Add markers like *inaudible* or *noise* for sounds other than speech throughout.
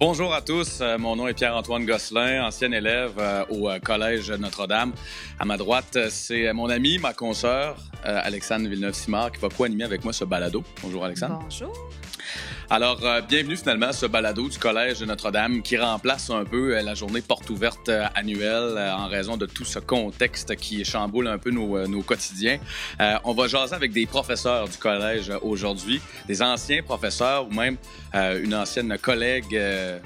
Bonjour à tous, euh, mon nom est Pierre-Antoine Gosselin, ancien élève euh, au euh, Collège Notre-Dame. À ma droite, c'est mon ami, ma consoeur, Alexandre Villeneuve-Simard, qui va co-animer avec moi ce balado. Bonjour Alexandre. Bonjour. Alors, bienvenue finalement à ce balado du Collège Notre-Dame qui remplace un peu la journée porte ouverte annuelle en raison de tout ce contexte qui chamboule un peu nos, nos quotidiens. on va jaser avec des professeurs du collège aujourd'hui, des anciens professeurs ou même une ancienne collègue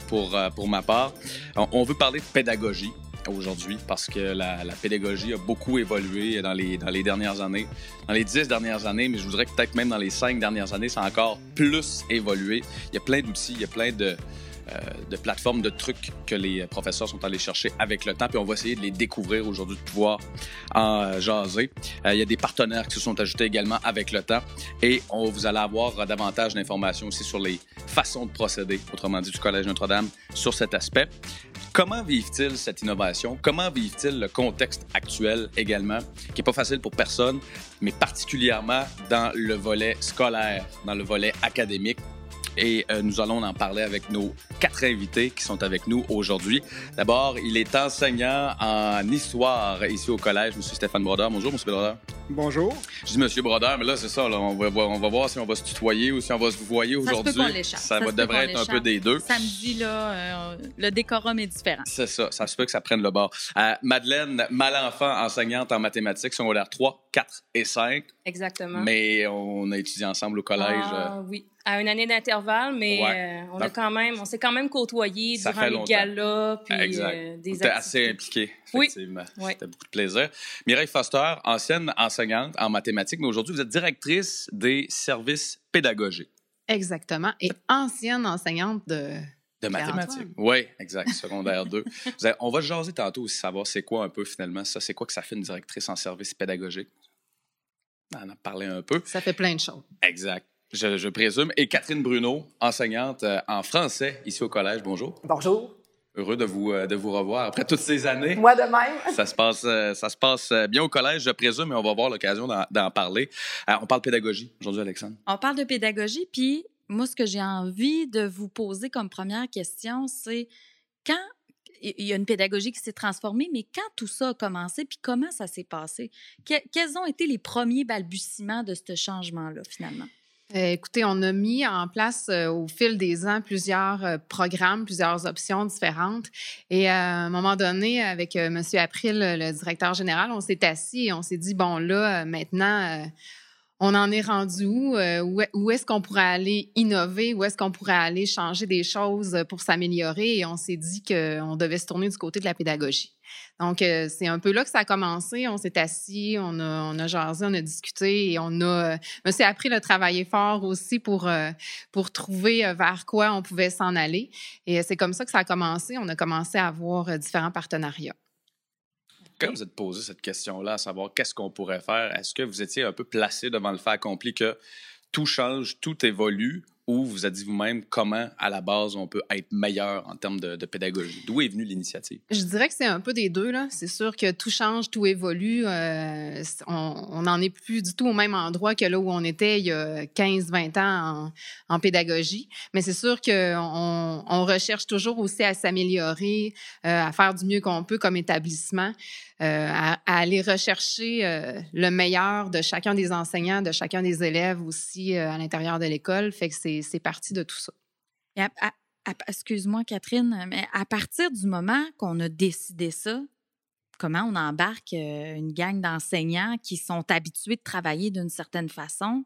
pour, euh, pour ma part. On veut parler de pédagogie aujourd'hui parce que la, pédagogie a beaucoup évolué dans les, dans les dernières années, dans les dix dernières années, mais je voudrais peut-être même dans les cinq dernières années, ça a encore plus évolué. Il y a plein d'outils, il y a plein de, de plateformes, de trucs que les professeurs sont allés chercher avec le temps. Puis on va essayer de les découvrir aujourd'hui, de pouvoir en jaser. Euh, il y a des partenaires qui se sont ajoutés également avec le temps. Et on, vous allez avoir davantage d'informations aussi sur les façons de procéder, autrement dit, du Collège Notre-Dame sur cet aspect. Comment vivent-ils cette innovation? Comment vivent-ils le contexte actuel également, qui n'est pas facile pour personne, mais particulièrement dans le volet scolaire, dans le volet académique? Et euh, nous allons en parler avec nos quatre invités qui sont avec nous aujourd'hui. D'abord, il est enseignant en histoire ici au collège, M. Stéphane Brodeur. Bonjour, M. Brodeur. Bonjour. Je dis Monsieur Brodeur, mais là, c'est ça. Là, on, va voir, on va voir si on va se tutoyer ou si on va se voyer aujourd'hui. Ça, ça, va devrait être un peu des deux. Samedi, là, euh, le décorum est différent. C'est ça. Ça se peut que ça prenne le bord. Euh, Madeleine Malenfant, enseignante en mathématiques, secondaire 3, 4 et 5. Exactement. Mais on a étudié ensemble au collège. Ah, oui à une année d'intervalle, mais euh, on a quand même, on s'est quand même côtoyé durant les galas, puis euh, des activités. assez impliqué, effectivement. Oui. C'était beaucoup de plaisir. Mireille Foster, ancienne enseignante en mathématiques, mais aujourd'hui vous êtes directrice des services pédagogiques. Exactement, et ancienne enseignante de de mathématiques. Oui, exact, secondaire 2. *laughs* on va jaser tantôt aussi, savoir c'est quoi un peu finalement ça, c'est quoi que ça fait une directrice en services pédagogiques? On en a parlé un peu. Ça fait plein de choses. Exact je, présume. Et Catherine Bruno, enseignante euh, en français ici au collège. Bonjour. Bonjour. Heureux de vous, euh, de vous revoir après toutes ces années. Moi de même. Ça se passe, euh, ça se passe bien au collège, je présume, mais on va avoir l'occasion d'en parler. on parle pédagogie aujourd'hui, Alexandre. On parle de pédagogie, puis moi, ce que j'ai envie de vous poser comme première question, c'est quand il y a une pédagogie qui s'est transformée, mais quand tout ça a commencé, puis comment ça s'est passé? quels ont été les premiers balbutiements de ce changement-là, finalement? Euh, écoutez, on a mis en place euh, au fil des ans plusieurs euh, programmes, plusieurs options différentes. Et à un moment donné, avec M. April, le directeur général, on s'est assis et on s'est dit, bon, là, maintenant, on en est rendu où? où est-ce qu'on pourrait aller innover? Où est-ce qu'on pourrait aller changer des choses pour s'améliorer? Et on s'est dit qu'on devait se tourner du côté de la pédagogie. Donc, euh, c'est un peu là que ça a commencé. On s'est assis, on a, on a jasé, on a discuté et on a, monsieur appris le travailler fort aussi pour, euh, pour trouver euh, vers quoi on pouvait s'en aller. Et c'est comme ça que ça a commencé. On a commencé à avoir différents partenariats. Vous êtes posé cette question-là, à savoir qu'est-ce qu'on pourrait faire, est-ce que vous étiez un peu placé devant le fait accompli que tout change, tout évolue, ou vous avez dit vous-même comment, à la base, on peut être meilleur en termes de, pédagogie? D'où est venue l'initiative? Je dirais que c'est un peu des deux. C'est sûr que tout change, tout évolue. Euh, on n'en est plus du tout au même endroit que là où on était il y a 15-20 ans en, pédagogie. Mais c'est sûr qu'on on recherche toujours aussi à s'améliorer, euh, à faire du mieux qu'on peut comme établissement. Euh, à, aller rechercher le meilleur de chacun des enseignants, de chacun des élèves aussi à l'intérieur de l'école. Fait que c'est parti de tout ça. Excuse-moi, Catherine, mais à partir du moment qu'on a décidé ça, comment on embarque une gang d'enseignants qui sont habitués de travailler d'une certaine façon?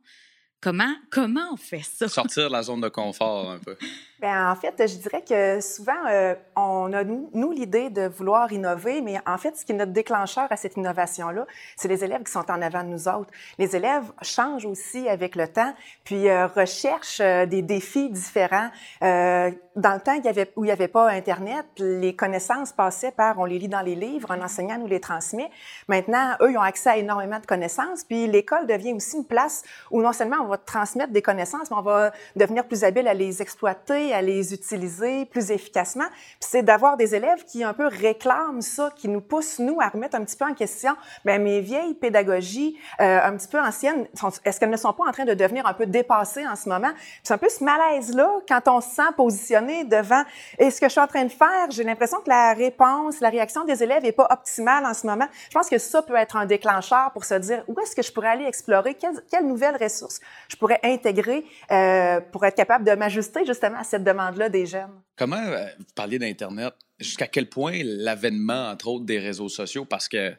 Comment, comment on fait ça? Sortir de la zone de confort un peu. Bien, en fait, je dirais que souvent, euh, on a, nous, nous l'idée de vouloir innover, mais en fait, ce qui est notre déclencheur à cette innovation-là, c'est les élèves qui sont en avant de nous autres. Les élèves changent aussi avec le temps, puis euh, recherchent euh, des défis différents. Euh, dans le temps il y avait, où il n'y avait pas Internet, les connaissances passaient par, on les lit dans les livres, un enseignant nous les transmet. Maintenant, eux, ils ont accès à énormément de connaissances, puis l'école devient aussi une place où non seulement on on va transmettre des connaissances, mais on va devenir plus habile à les exploiter, à les utiliser plus efficacement. Puis c'est d'avoir des élèves qui un peu réclament ça, qui nous poussent, nous, à remettre un petit peu en question bien, mes vieilles pédagogies, euh, un petit peu anciennes, est-ce qu'elles ne sont pas en train de devenir un peu dépassées en ce moment? C'est un peu ce malaise-là quand on se sent positionné devant et ce que je suis en train de faire, j'ai l'impression que la réponse, la réaction des élèves est pas optimale en ce moment. Je pense que ça peut être un déclencheur pour se dire où est-ce que je pourrais aller explorer, quelles, quelles nouvelles ressources je pourrais intégrer euh, pour être capable de m'ajuster justement à cette demande-là des jeunes. Comment euh, vous parliez d'Internet? Jusqu'à quel point l'avènement, entre autres, des réseaux sociaux, parce que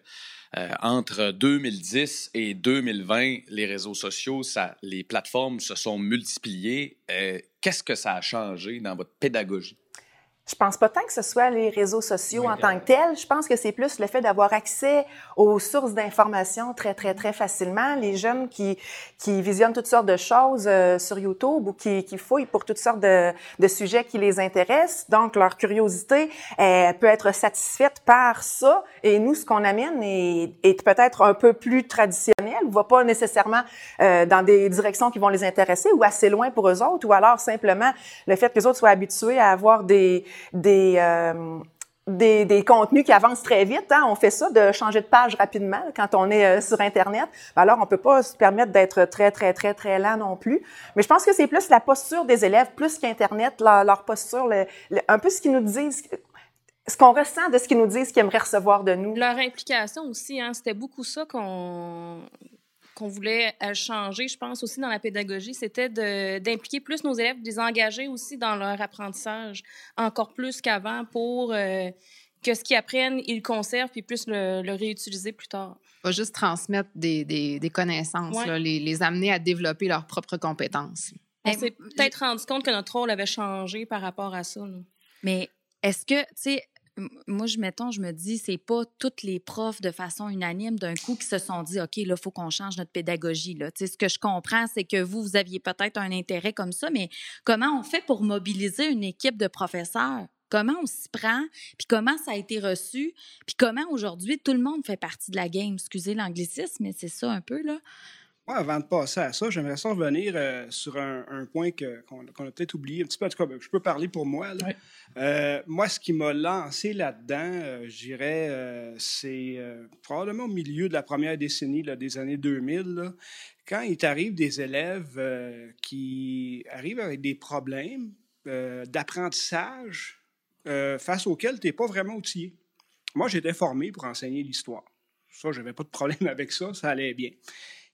euh, entre 2010 et 2020, les réseaux sociaux, les plateformes se sont multipliées. Qu'est-ce que ça a changé dans votre pédagogie? Je pense pas tant que ce soit les réseaux sociaux en tant que tels. Je pense que c'est plus le fait d'avoir accès aux sources d'informations très, très, très facilement. Les jeunes qui, qui visionnent toutes sortes de choses euh, sur YouTube ou qui, qui fouillent pour toutes sortes de, de sujets qui les intéressent. Donc, leur curiosité peut être satisfaite par ça. Et nous, ce qu'on amène est, est peut-être un peu plus traditionnel, va pas nécessairement euh, dans des directions qui vont les intéresser ou assez loin pour eux autres, ou alors simplement le fait que les autres soient habitués à avoir des des, euh, des, des, contenus qui avancent très vite. Hein. On fait ça, de changer de page rapidement quand on est euh, sur Internet. Alors, on peut pas se permettre d'être très, très, très, très lent non plus. Mais je pense que c'est plus la posture des élèves, plus qu'Internet, leur, posture, un peu ce qu'ils nous disent, ce qu'on ressent de ce qu'ils nous disent qu'ils aimeraient recevoir de nous. Leur implication aussi, hein, c'était beaucoup ça qu'on qu'on voulait euh, changer, je pense, aussi dans la pédagogie, c'était d'impliquer plus nos élèves, de les engager aussi dans leur apprentissage, encore plus qu'avant, pour euh, que ce qu'ils apprennent, ils le conservent, puis plus le, réutiliser plus tard. Pas juste transmettre des, des, connaissances, les, les, amener à développer leurs propres compétences. On s'est peut-être rendu compte que notre rôle avait changé par rapport à ça. Mais est-ce que, tu sais, moi, je je me dis, c'est pas toutes les profs de façon unanime d'un coup qui se sont dit, OK, là, il faut qu'on change notre pédagogie. Là. ce que je comprends, c'est que vous, vous aviez peut-être un intérêt comme ça, mais comment on fait pour mobiliser une équipe de professeurs? Comment on s'y prend, puis comment ça a été reçu, puis comment aujourd'hui tout le monde fait partie de la game? Excusez l'anglicisme, mais c'est ça un peu, là avant de passer à ça, j'aimerais ça revenir euh, sur un, point qu'on a peut-être oublié un petit peu. En tout cas, ben, je peux parler pour moi. Euh, moi, ce qui m'a lancé là-dedans, euh, je dirais, c'est probablement au milieu de la première décennie des années 2000, quand il t'arrive des élèves qui arrivent avec des problèmes d'apprentissage face auxquels tu n'es pas vraiment outillé. Moi, j'étais formé pour enseigner l'histoire. Ça, je n'avais pas de problème *laughs* avec ça, ça allait bien.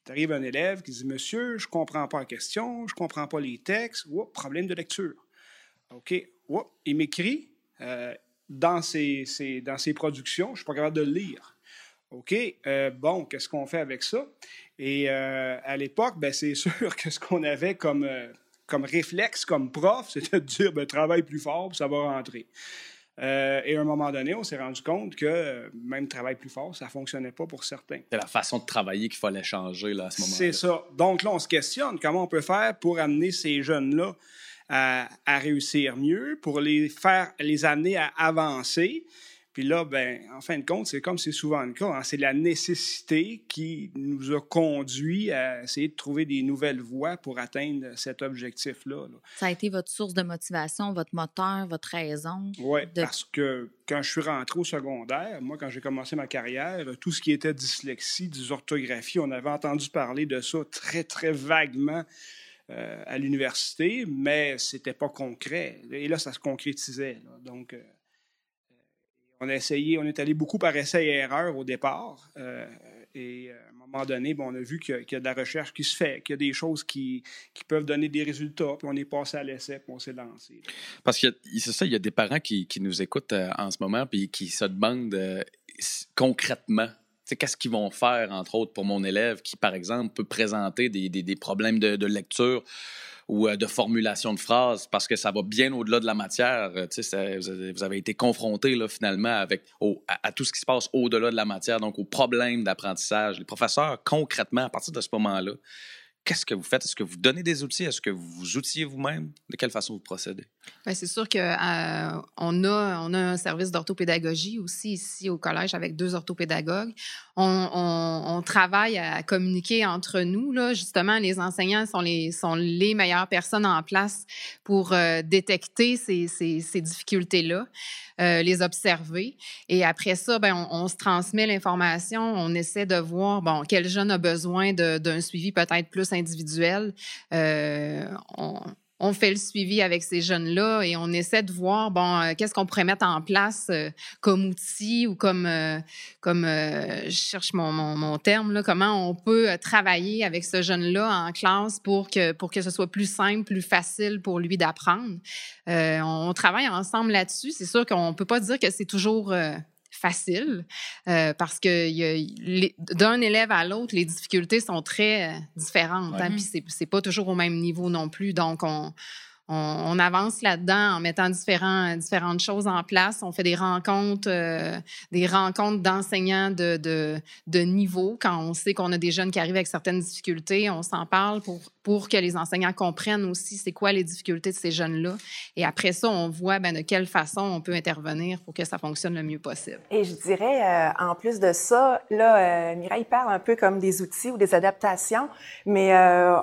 Tu un élève qui dit Monsieur, je ne comprends pas la question, je ne comprends pas les textes. problème de lecture. OK. il m'écrit euh, dans, ses, dans productions, je ne suis pas capable de le lire. OK. Euh, bon, qu'est-ce qu'on fait avec ça? Et euh, à l'époque, ben, c'est *laughs* sûr que ce qu'on avait comme, comme réflexe, comme prof, *laughs* c'était de dire ben, travaille plus fort, puis ça va rentrer. Euh, et à un moment donné, on s'est rendu compte que euh, même travail plus fort, ça ne fonctionnait pas pour certains. C'est la façon de travailler qu'il fallait changer là, à ce moment-là. C'est ça. Donc là, on se questionne comment on peut faire pour amener ces jeunes-là à, à, réussir mieux, pour les faire, les amener à avancer. Puis là, ben, en fin de compte, c'est comme c'est souvent le cas. Hein. c'est la nécessité qui nous a conduit à essayer de trouver des nouvelles voies pour atteindre cet objectif-là. Ça a été votre source de motivation, votre moteur, votre raison? Oui, parce que quand je suis rentré au secondaire, moi, quand j'ai commencé ma carrière, tout ce qui était dyslexie, dysorthographie, on avait entendu parler de ça très, très vaguement. Euh, à l'université, mais c'était pas concret. Et là, ça se concrétisait. Donc, euh, on a essayé, on est allé beaucoup par essai et erreur au départ. Euh, et euh, à un moment donné, on a vu qu'il y, a de la recherche qui se fait, qu'il y a des choses qui, peuvent donner des résultats, on est passé à l'essai, puis on s'est lancé. Parce que c'est ça, il y a des parents qui, nous écoutent euh, en ce moment, puis qui se demandent concrètement qu'est-ce qu'ils vont faire, entre autres, pour mon élève qui, par exemple, peut présenter des, problèmes de, lecture ou euh, de formulation de phrases parce que ça va bien au-delà de la matière? Euh, vous avez été confronté là, finalement avec, à, tout ce qui se passe au-delà de la matière, donc aux problèmes d'apprentissage. Les professeurs, concrètement, à partir de ce moment-là, qu'est-ce que vous faites? Est-ce que vous donnez des outils? Est-ce que vous vous outillez vous-même? De quelle façon vous procédez? Bien, c'est sûr qu'on euh, a, on a un service d'orthopédagogie aussi ici au collège avec deux orthopédagogues. On, on, travaille à communiquer entre nous. Là. Justement, les enseignants sont les, sont les meilleures personnes en place pour euh, détecter ces, ces, difficultés-là, euh, les observer. Et après ça, ben, on, on se transmet l'information. On essaie de voir bon, quel jeune a besoin d'un suivi peut-être plus individuel. Euh, on, on fait le suivi avec ces jeunes-là et on essaie de voir, bon, euh, qu'est-ce qu'on pourrait mettre en place euh, comme outil ou comme, comme je cherche mon, mon, terme, là, comment on peut travailler avec ce jeune-là en classe pour que, pour que ce soit plus simple, plus facile pour lui d'apprendre. on travaille ensemble là-dessus. C'est sûr qu'on ne peut pas dire que c'est toujours facile euh, parce que d'un élève à l'autre, les difficultés sont très euh, différentes. Hein, puis c'est pas toujours au même niveau non plus. Donc, on, on, avance là-dedans en mettant différents, différentes choses en place. On fait des rencontres, euh, des rencontres d'enseignants de, niveau. Quand on sait qu'on a des jeunes qui arrivent avec certaines difficultés, on s'en parle pour, que les enseignants comprennent aussi c'est quoi les difficultés de ces jeunes-là. Et après ça, on voit ben, de quelle façon on peut intervenir pour que ça fonctionne le mieux possible. Et je dirais, euh, en plus de ça, là, euh, Mireille parle un peu comme des outils ou des adaptations, mais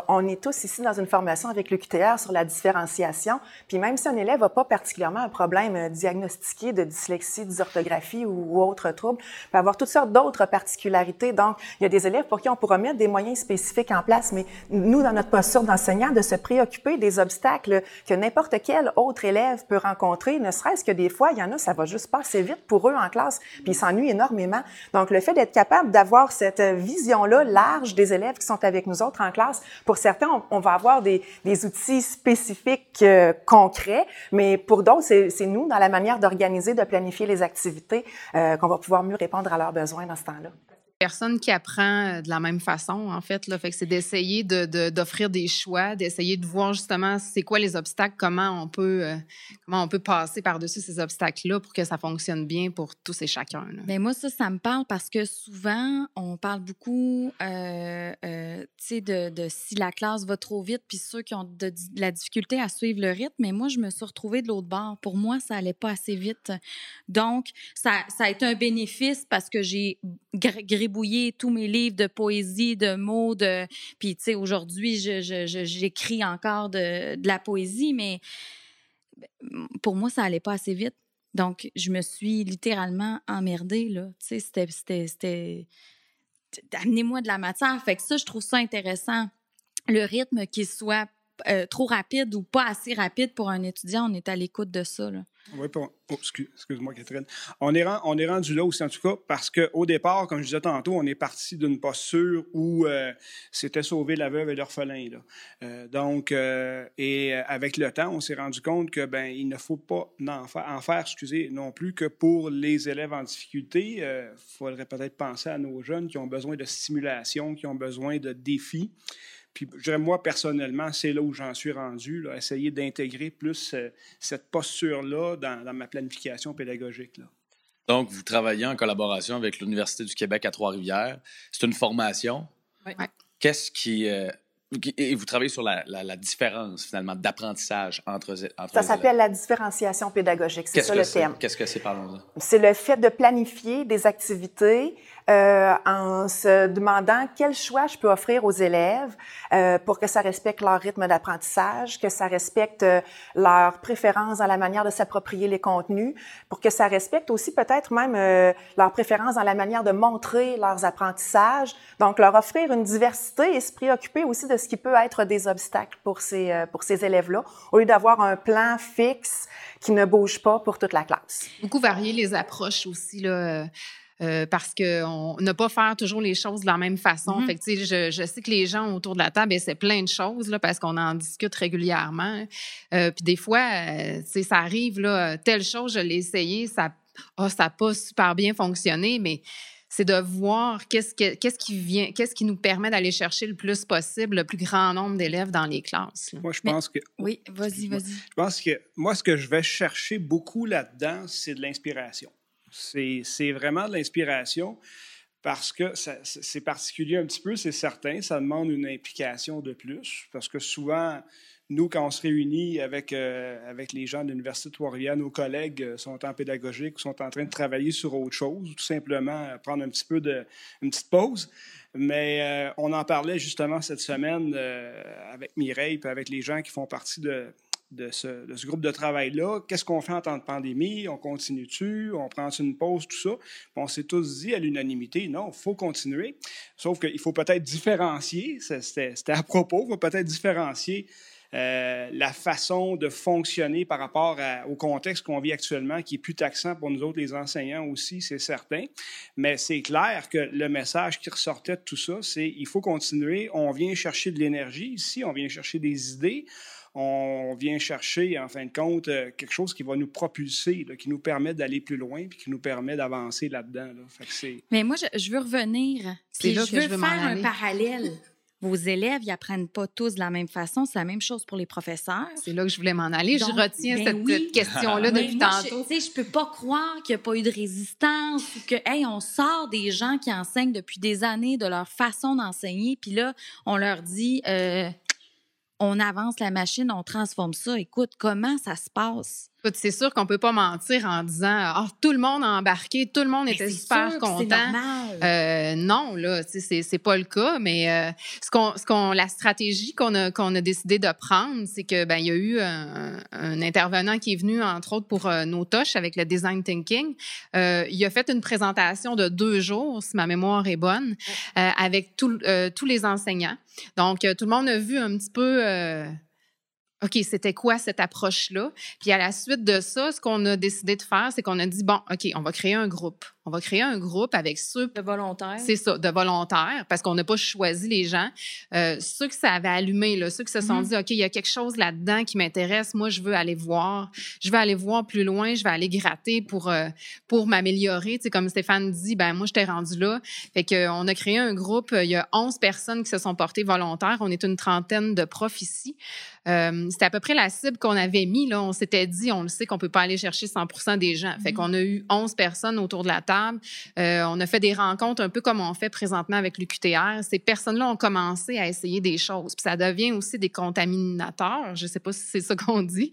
on est tous ici dans une formation avec le QTR sur la différence puis même si un élève n'a pas particulièrement un problème euh, diagnostiqué de dyslexie, dysorthographie ou, autre trouble, peut avoir toutes sortes d'autres particularités. Donc, il y a des élèves pour qui on pourra mettre des moyens spécifiques en place, mais nous, dans notre posture d'enseignant, de se préoccuper des obstacles que n'importe quel autre élève peut rencontrer, ne serait-ce que des fois, il y en a, ça va juste passer vite pour eux en classe, puis ils s'ennuient énormément. Donc, le fait d'être capable d'avoir cette vision-là large des élèves qui sont avec nous autres en classe, pour certains, on, va avoir des outils spécifiques concret, mais pour d'autres, c'est nous, dans la manière d'organiser, de planifier les activités, euh, qu'on va pouvoir mieux répondre à leurs besoins dans ce temps-là personne qui apprend euh, de la même façon, en fait. Là. Fait que c'est d'essayer d'offrir de, des choix, d'essayer de voir justement c'est quoi les obstacles, comment on peut, euh, comment on peut passer par-dessus ces obstacles-là pour que ça fonctionne bien pour tous et chacun. Mais moi, ça, ça me parle parce que souvent, on parle beaucoup, euh, sais, de, de, si la classe va trop vite, puis ceux qui ont de, la difficulté à suivre le rythme. Mais moi, je me suis retrouvée de l'autre bord. Pour moi, ça allait pas assez vite. Donc, ça, ça a été un bénéfice parce que j'ai tous mes livres de poésie, de mots, de... Puis, tu sais, aujourd'hui, j'écris je, encore de, de, la poésie, mais ben, pour moi, ça allait pas assez vite. Donc, je me suis littéralement emmerdée, là. Tu sais, c'était... Amenez-moi de la matière. Fait que ça, je trouve ça intéressant. Le rythme qui soit euh, trop rapide ou pas assez rapide pour un étudiant, on est à l'écoute de ça. Là. Oui, oh, excuse-moi, Catherine. On est, on rendu là aussi, en tout cas, parce qu'au départ, comme je disais tantôt, on est parti d'une posture où euh, c'était sauver la veuve et l'orphelin. Euh, donc, et avec le temps, on s'est rendu compte que ben il ne faut pas en faire, en faire excusez, non plus que pour les élèves en difficulté. Il faudrait peut-être penser à nos jeunes qui ont besoin de stimulation, qui ont besoin de défis. Puis, je dirais, moi, personnellement, c'est là où j'en suis rendu, là, essayer d'intégrer plus euh, cette posture-là dans, ma planification pédagogique. Là. Donc, vous travaillez en collaboration avec l'Université du Québec à Trois-Rivières. C'est une formation. Oui. Qu'est-ce qui, euh, et vous travaillez sur la, différence, finalement, d'apprentissage entre, entre Ça s'appelle la différenciation pédagogique. C'est ça le thème. Qu'est-ce que c'est, parlons C'est le fait de planifier des activités euh, en se demandant quel choix je peux offrir aux élèves euh, pour que ça respecte leur rythme d'apprentissage, que ça respecte euh, leurs préférences dans la manière de s'approprier les contenus, pour que ça respecte aussi peut-être même euh, leurs préférences dans la manière de montrer leurs apprentissages. Donc, leur offrir une diversité et se préoccuper aussi de ce qui peut être des obstacles pour ces, pour ces élèves-là, au lieu d'avoir un plan fixe qui ne bouge pas pour toute la classe. Beaucoup varier les approches aussi, là. Euh, parce qu'on ne pas faire toujours les choses de la même façon. Mm-hmm. fait je, je, sais que les gens autour de la table c'est plein de choses là, parce qu'on en discute régulièrement. Euh, puis des fois, euh, ça arrive, là, telle chose, je l'ai essayé, ça n'a oh, pas super bien fonctionné, mais c'est de voir qu'est-ce, qu'est-ce qui vient, qu'est-ce qui nous permet d'aller chercher le plus possible le plus grand nombre d'élèves dans les classes. Moi, je pense que. Oui, vas-y, vas-y. Je pense que moi, ce que je vais chercher beaucoup là-dedans, c'est de l'inspiration. C'est vraiment de l'inspiration. parce que c'est particulier un petit peu, c'est certain. Ça demande une implication de plus, parce que souvent, nous, quand on se réunit avec, euh, avec les gens de l'Université de Trois-Rivières, nos collègues euh, sont en pédagogique ou sont en train de travailler sur autre chose, ou tout simplement prendre un petit peu de, une petite pause. Mais on en parlait justement cette semaine avec Mireille et avec les gens qui font partie de, de ce, groupe de travail-là. Qu'est-ce qu'on fait en temps de pandémie? On continue-tu? On prend une pause? Tout ça? on s'est tous dit à l'unanimité, non, il faut continuer. Sauf qu'il faut peut-être différencier, c'était à propos, il faut peut-être différencier euh, la façon de fonctionner par rapport au contexte qu'on vit actuellement, qui est plus taxant pour nous autres, les enseignants aussi, c'est certain. Mais c'est clair que le message qui ressortait de tout ça, c'est il faut continuer. On vient chercher de l'énergie ici, on vient chercher des idées on vient chercher, en fin de compte, euh, quelque chose qui va nous propulser, qui nous permet d'aller plus loin, puis qui nous permet d'avancer là-dedans. Mais moi, je, veux revenir. C'est là je veux, faire un parallèle. Vos élèves, ils apprennent pas tous de la même façon. C'est la même chose pour les professeurs. C'est là que je voulais m'en aller. je retiens ben cette, question-là depuis tantôt. Je, je peux pas croire qu'il n'y a pas eu de résistance ou que, hey, on sort des gens qui enseignent depuis des années de leur façon d'enseigner, puis là, on leur dit, euh, on avance la machine, on transforme ça. Écoute, comment ça se passe? C'est sûr qu'on peut pas mentir en disant oh, tout le monde a embarqué, tout le monde était super content. Euh, non, là, c'est pas le cas. Mais euh, ce qu'on ce qu'on la stratégie qu'on a qu'on a décidé de prendre, c'est que ben il y a eu un, intervenant qui est venu entre autres pour euh, nos touches avec le design thinking. il a fait une présentation de deux jours, si ma mémoire est bonne, avec tous les enseignants. Donc tout le monde a vu un petit peu OK, c'était quoi cette approche-là? Puis à la suite de ça, ce qu'on a décidé de faire, c'est qu'on a dit, bon, OK, on va créer un groupe. On va créer un groupe avec ceux... De volontaires. C'est ça, de volontaires, parce qu'on n'a pas choisi les gens. Euh, ceux que ça avait allumé, là, ceux qui se sont mm-hmm. dit, OK, il y a quelque chose là-dedans qui m'intéresse, moi, je veux aller voir. Je veux aller voir plus loin, je vais aller gratter pour, euh, pour m'améliorer. Tu sais, comme Stéphane dit, ben moi, je t'ai rendu là. Fait qu'on a créé un groupe, il y a 11 personnes qui se sont portées volontaires. On est une trentaine de profs ici. Euh, c'était à peu près la cible qu'on avait mis. Là. On s'était dit, on le sait qu'on peut pas aller chercher 100 des gens. Fait mm-hmm. qu'on a eu 11 personnes autour de la table. Euh, on a fait des rencontres un peu comme on fait présentement avec l'UQTR. Ces personnes-là ont commencé à essayer des choses. Puis ça devient aussi des contaminateurs. Je sais pas si c'est ça qu'on dit.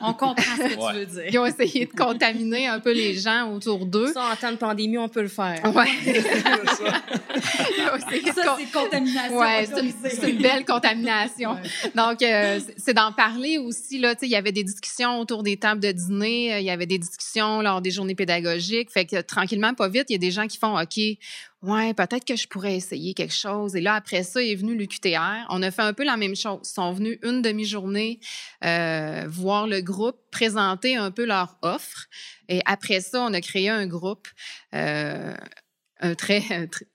on, *laughs* comprend ce que tu veux dire. Ils ont essayé de contaminer un peu les gens autour d'eux. Ça, en temps de pandémie, on peut le faire. Ouais. *laughs* ça, c'est contamination. Ouais, c'est une, belle contamination. Donc, euh, c'est d'en parler aussi. Là, il y avait des discussions autour des tables de dîner, euh, il y avait des discussions lors des journées pédagogiques. Fait que tranquillement, pas vite, il y a des gens qui font OK, ouais, peut-être que je pourrais essayer quelque chose. Et là, après ça, est venu l'UQTR. On a fait un peu la même chose. Ils sont venus une demi-journée euh, voir le groupe, présenter un peu leur offre. Et après ça, on a créé un groupe. Euh, très,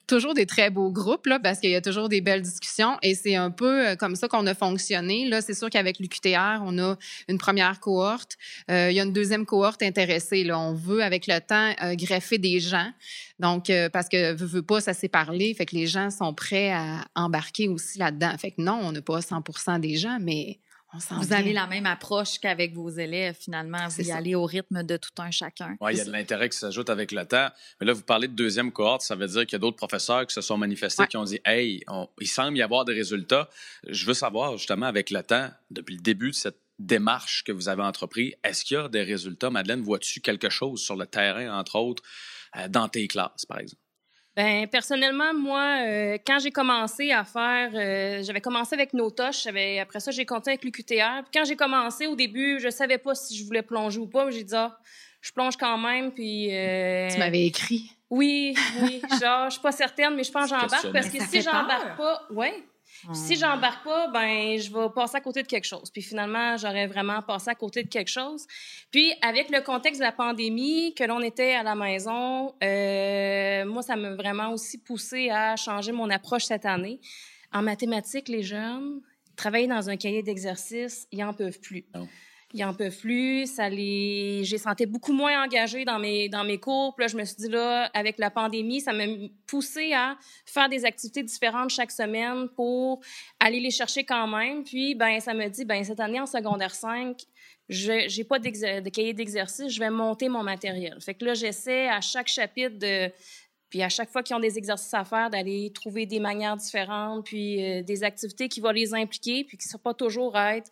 toujours des très beaux groupes là parce qu'il y a toujours des belles discussions et c'est un peu euh, comme ça qu'on a fonctionné. Là c'est sûr qu'avec l'UQTR on a une première cohorte euh, il y a une deuxième cohorte intéressée là. On veut avec le temps euh, greffer des gens. Donc parce que veut, veut pas ça s'est parlé fait que les gens sont prêts à embarquer aussi là-dedans. Fait que non on n'a pas 100% des gens mais vous avez la même approche qu'avec vos élèves, finalement. Vous y allez au rythme de tout un chacun. Oui, il y a de l'intérêt qui s'ajoute avec le temps. Mais là, vous parlez de deuxième cohorte, ça veut dire qu'il y a d'autres professeurs qui se sont manifestés, qui ont dit Hey, il semble y avoir des résultats. Je veux savoir, justement, avec le temps, depuis le début de cette démarche que vous avez entreprise, est-ce qu'il y a des résultats? Madeleine, vois-tu quelque chose sur le terrain, entre autres, euh, dans tes classes, par exemple? Ben personnellement, moi, euh, quand j'ai commencé à faire, euh, j'avais commencé avec Notoche, après ça j'ai continué avec l'UQTR. Puis quand j'ai commencé au début, je savais pas si je voulais plonger ou pas. J'ai dit ah, je plonge quand même. Puis euh, tu m'avais écrit. Oui, oui, genre je suis pas certaine, mais je pense que j'embarque parce que si j'embarque pas, ouais. Si ah. j'embarque pas, ben je vais passer à côté de quelque chose. Puis finalement, j'aurais vraiment passé à côté de quelque chose. Puis avec le contexte de la pandémie, que l'on était à la maison, euh, moi, ça m'a vraiment aussi poussé à changer mon approche cette année. En mathématiques, les jeunes, travailler dans un cahier d'exercice, ils en peuvent plus ils en peuvent plus. Ça les, j'ai senti beaucoup moins engagée dans mes dans mes cours. Puis là, je me suis dit là, avec la pandémie, ça m'a poussé à faire des activités différentes chaque semaine pour aller les chercher quand même. Puis ben, ça me dit ben cette année en secondaire 5, je j'ai pas de cahier d'exercice, je vais monter mon matériel. Fait que là, j'essaie à chaque chapitre de Puis à chaque fois qu'ils ont des exercices à faire, d'aller trouver des manières différentes, puis euh, des activités qui vont les impliquer, puis qui ne sont pas toujours être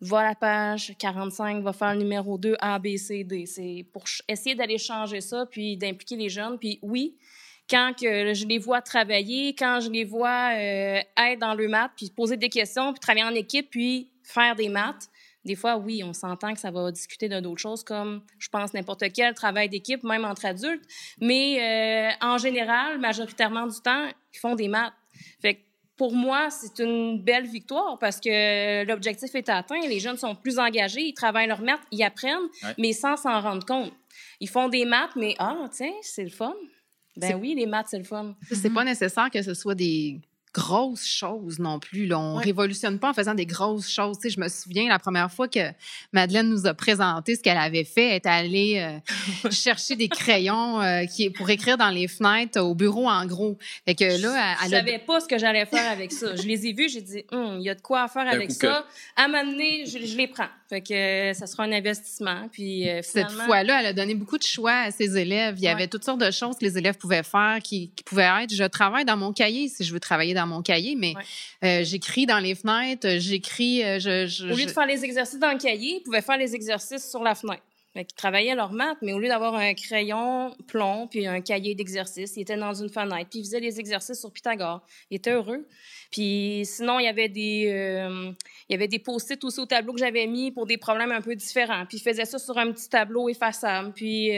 va à la page 45, va faire le numéro 2, A, B, C, D. C'est pour essayer d'aller changer ça, puis d'impliquer les jeunes. Puis oui, quand je les vois travailler, quand je les vois euh, être dans le maths, puis poser des questions, puis travailler en équipe, puis faire des maths, des fois, oui, on s'entend que ça va discuter de d'autres choses comme, je pense, n'importe quel travail d'équipe, même entre adultes. Mais euh, en général, majoritairement du temps, ils font des maths. Fait que pour moi, c'est une belle victoire parce que l'objectif est atteint. Les jeunes sont plus engagés, ils travaillent leurs maths, ils apprennent, mais sans s'en rendre compte. Ils font des maths, mais ah, tiens, c'est le fun. Ben oui, les maths, c'est le fun. C'est pas nécessaire que ce soit des grosses choses non plus. Là. On ne révolutionne pas en faisant des grosses choses. Tu sais, je me souviens, la première fois que Madeleine nous a présenté ce qu'elle avait fait, elle est allée euh, *laughs* chercher des crayons euh, qui, pour écrire dans les fenêtres au bureau en gros. Fait que là, elle, je savais pas ce que j'allais faire avec ça. Je les ai vus, j'ai dit, hum, il y a de quoi faire avec ça. À m'amener, je, je les prends. Fait que euh, ça sera un investissement. Puis Cette fois-là, elle a donné beaucoup de choix à ses élèves. Il y avait toutes sortes de choses que les élèves pouvaient faire qui, qui pouvaient être, je travaille dans mon cahier si je veux travailler dans mon cahier, mais euh, j'écris dans les fenêtres, j'écris. Euh, je, au lieu de faire les exercices dans le cahier, ils pouvaient faire les exercices sur la fenêtre. Ils travaillaient leur maths, mais au lieu d'avoir un crayon plomb puis un cahier d'exercices, ils étaient dans une fenêtre puis ils faisaient les exercices sur Pythagore. Ils étaient heureux. Puis sinon, il y avait des, euh, il y avait des post-it aussi au tableau que j'avais mis pour des problèmes un peu différents. Puis ils faisaient ça sur un petit tableau effaçable. Puis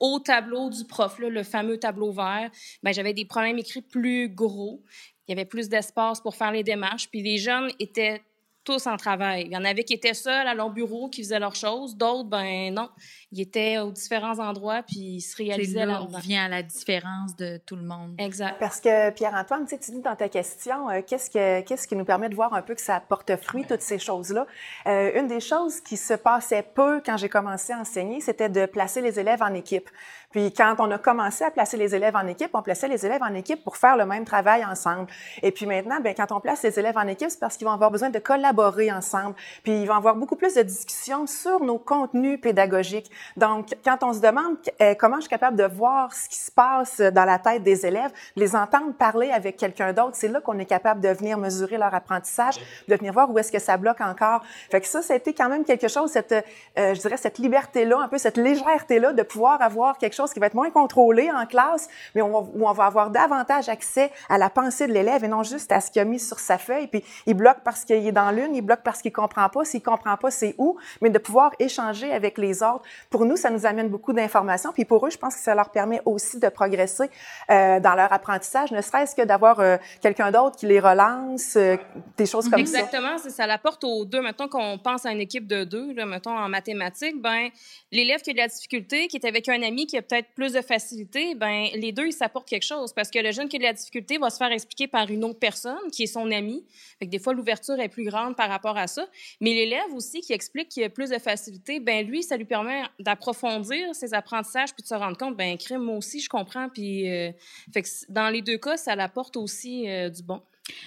au tableau du prof, le fameux tableau vert, ben j'avais des problèmes écrits plus gros il y avait plus d'espace pour faire les démarches. Puis les jeunes étaient tous en travail. Il y en avait qui étaient seuls à leur bureau, qui faisaient leurs choses. D'autres, ben non, ils étaient aux différents endroits, puis ils se réalisaient là. On vient à la différence de tout le monde. Exact. Parce que, Pierre-Antoine, tu dis dans ta question, euh, qu'est-ce, que, qu'est-ce qui nous permet de voir un peu que ça porte fruit, toutes ces choses-là? Euh, une des choses qui se passait peu quand j'ai commencé à enseigner, c'était de placer les élèves en équipe. Puis quand on a commencé à placer les élèves en équipe, on plaçait les élèves en équipe pour faire le même travail ensemble. Et puis maintenant, ben quand on place les élèves en équipe, c'est parce qu'ils vont avoir besoin de collaborer ensemble. Puis ils vont avoir beaucoup plus de discussions sur nos contenus pédagogiques. Donc, quand on se demande euh, comment je suis capable de voir ce qui se passe dans la tête des élèves, les entendre parler avec quelqu'un d'autre, c'est là qu'on est capable de venir mesurer leur apprentissage, de venir voir où est-ce que ça bloque encore. Fait que ça, ça a été quand même quelque chose, cette, euh, je dirais, cette liberté-là, un peu cette légèreté-là de pouvoir avoir quelque chose qui va être moins contrôlé en classe, mais où on va avoir davantage accès à la pensée de l'élève et non juste à ce qu'il a mis sur sa feuille. Puis il bloque parce qu'il est dans l'une, il bloque parce qu'il comprend pas. S'il comprend pas, c'est où? Mais de pouvoir échanger avec les autres. Pour nous, ça nous amène beaucoup d'informations. Puis pour eux, je pense que ça leur permet aussi de progresser euh, dans leur apprentissage, ne serait-ce que d'avoir euh, quelqu'un d'autre qui les relance, euh, des choses comme ça. Exactement, ça l'apporte aux deux. Mettons qu'on pense à une équipe de deux, là, mettons en mathématiques, ben l'élève qui a de la difficulté, qui est avec un ami qui a peut-être plus de facilité, ben les deux, ils s'apportent quelque chose parce que le jeune qui a de la difficulté va se faire expliquer par une autre personne qui est son ami. Fait que des fois, l'ouverture est plus grande par rapport à ça. Mais l'élève aussi qui explique qu'il a plus de facilité, ben lui, ça lui permet d'approfondir ses apprentissages puis de se rendre compte, ben crime, moi aussi, je comprends. Puis, euh, fait que dans les deux cas, ça l'apporte aussi euh, du bon.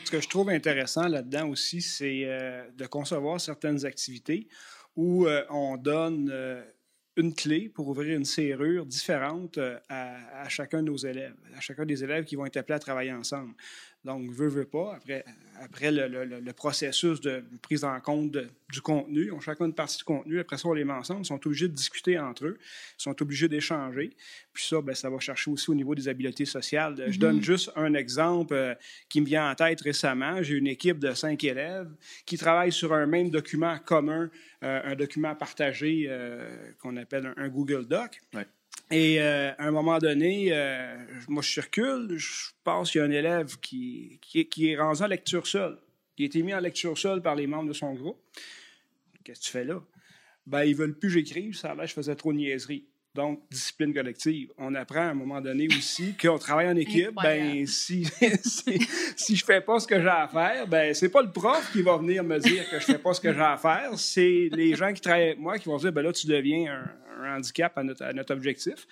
Ce que je trouve intéressant là-dedans aussi, c'est euh, de concevoir certaines activités où on donne une clé pour ouvrir une serrure différente euh, à, chacun de nos élèves, à chacun des élèves qui vont être appelés à travailler ensemble. Donc, veut, veut pas, après, après le, processus de prise en compte du contenu, ils ont chacun une partie du contenu, après ça, on les met ensemble, ils sont obligés de discuter entre eux, ils sont obligés d'échanger. Puis ça, bien, ça va chercher aussi au niveau des habiletés sociales. Je donne mm-hmm. juste un exemple euh, qui me vient en tête récemment. J'ai une équipe de cinq élèves qui travaillent sur un même document commun, euh, un document partagé euh, qu'on appelle un, Google Doc. Et euh, à un moment donné, euh, moi, je circule, je pense qu'il y a un élève qui, qui, est rendu en lecture seule. Il a été mis en lecture seule par les membres de son groupe. Qu'est-ce que tu fais là? Ben, ils veulent plus que j'écrive, ça là, je faisais trop de niaiseries. Donc, discipline collective. On apprend à un moment donné aussi qu'on travaille en équipe. Ben, si, *laughs* si, si, je fais pas ce que j'ai à faire, ben, c'est pas le prof qui va venir me dire que je fais pas ce que j'ai à faire. C'est les gens qui travaillent avec moi qui vont dire, ben là, tu deviens un, un handicap à notre, objectif.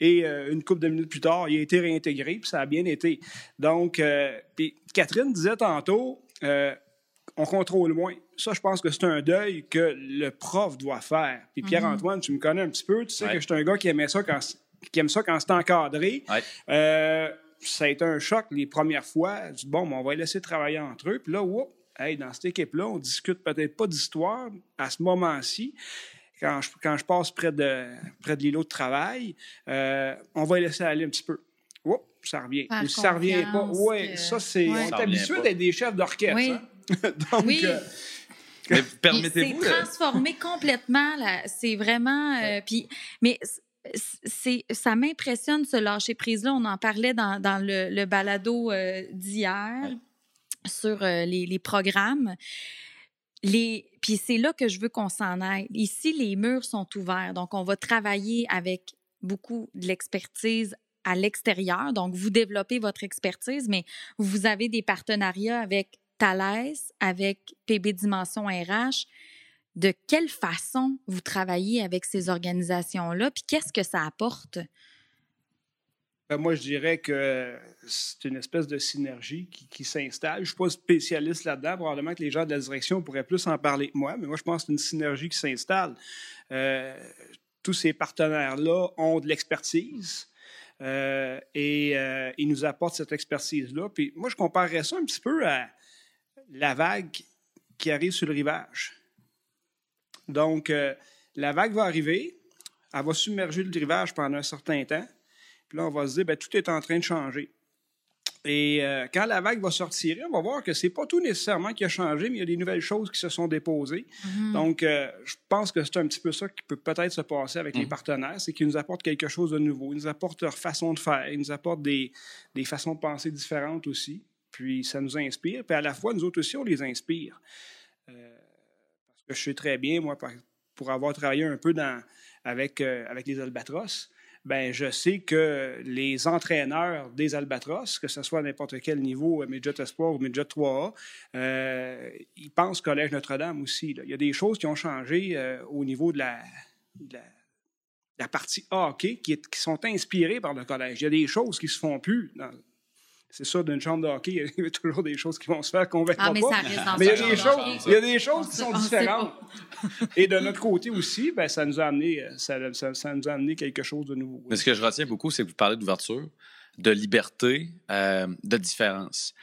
Et euh, une couple de minutes plus tard, il a été réintégré, puis ça a bien été. Donc, euh, puis Catherine disait tantôt, euh, on contrôle moins. Ça, je pense que c'est un deuil que le prof doit faire. Puis Pierre-Antoine, tu me connais un petit peu, tu sais que je suis un gars qui aimait ça quand qui aiment ça quand c'est encadré. Ouais. Euh, ça a été un choc les premières fois. Je dis, bon, ben, on va les laisser travailler entre eux. Puis là, whoop, hey, dans cette équipe-là, on discute peut-être pas d'histoire à ce moment-ci. Quand je, quand je passe près de, près de l'îlot de travail, euh, on va les laisser aller un petit peu. Whoop, ça revient. Ou si ça revient pas. Oui, que- ça, c'est. Ouais. On est habitué d'être des chefs d'orchestre. Oui. hein. *laughs* Donc, Oui. euh, Mais permettez-vous. C'est transformé complètement. là. C'est vraiment. euh, puis, mais c'est, ça m'impressionne ce lâcher prise-là. On en parlait dans, dans le, le balado euh, d'hier sur euh, les, les programmes. Les, puis c'est là que je veux qu'on s'en aille. Ici, les murs sont ouverts. Donc, on va travailler avec beaucoup de l'expertise à l'extérieur. Donc, vous développez votre expertise, mais vous avez des partenariats avec Thales, avec PB Dimension RH. De quelle façon vous travaillez avec ces organisations-là? Puis qu'est-ce que ça apporte? Ben, moi, je dirais que c'est une espèce de synergie qui, qui s'installe. Je ne suis pas spécialiste là-dedans. Probablement que les gens de la direction pourraient plus en parler que moi, mais moi, je pense que c'est une synergie qui s'installe. Euh, tous ces partenaires-là ont de l'expertise euh, et euh, ils nous apportent cette expertise-là. Puis moi, je comparerais ça un petit peu à la vague qui arrive sur le rivage. Donc, euh, la vague va arriver, elle va submerger le rivage pendant un certain temps. Puis là, on va se dire, ben, tout est en train de changer. Et euh, quand la vague va sortir, on va voir que c'est pas tout nécessairement qui a changé, mais il y a des nouvelles choses qui se sont déposées. Donc, euh, je pense que c'est un petit peu ça qui peut peut-être se passer avec les Mhm. partenaires, c'est qu'ils nous apportent quelque chose de nouveau. Ils nous apportent leur façon de faire, ils nous apportent des, des façons de penser différentes aussi. Puis ça nous inspire. Puis à la fois, nous autres aussi, on les inspire. Euh, parce que je sais très bien, moi, pour avoir travaillé un peu euh, avec les Albatros, ben, je sais que les entraîneurs des Albatros, que ce soit à n'importe quel niveau, euh, Midget Espoir ou Midget 3A, euh, ils pensent Collège Notre-Dame aussi. Il y a des choses qui ont changé au niveau de la, partie hockey qui sont inspirées par le collège. Il y a des choses qui se font plus. dans- c'est ça, d'une chambre de hockey, il y a *laughs* toujours des choses qui vont se faire qu'on ne verra Ah, mais pas. ça reste dans Mais il y a ce des choses, il y a des choses On qui sont différentes. *laughs* Et de notre côté aussi, ben, ça, nous a amené, euh, ça, ça- ça nous a amené quelque chose de nouveau. Mais ce que je retiens beaucoup, c'est que vous parlez d'ouverture, de liberté, euh, de différence.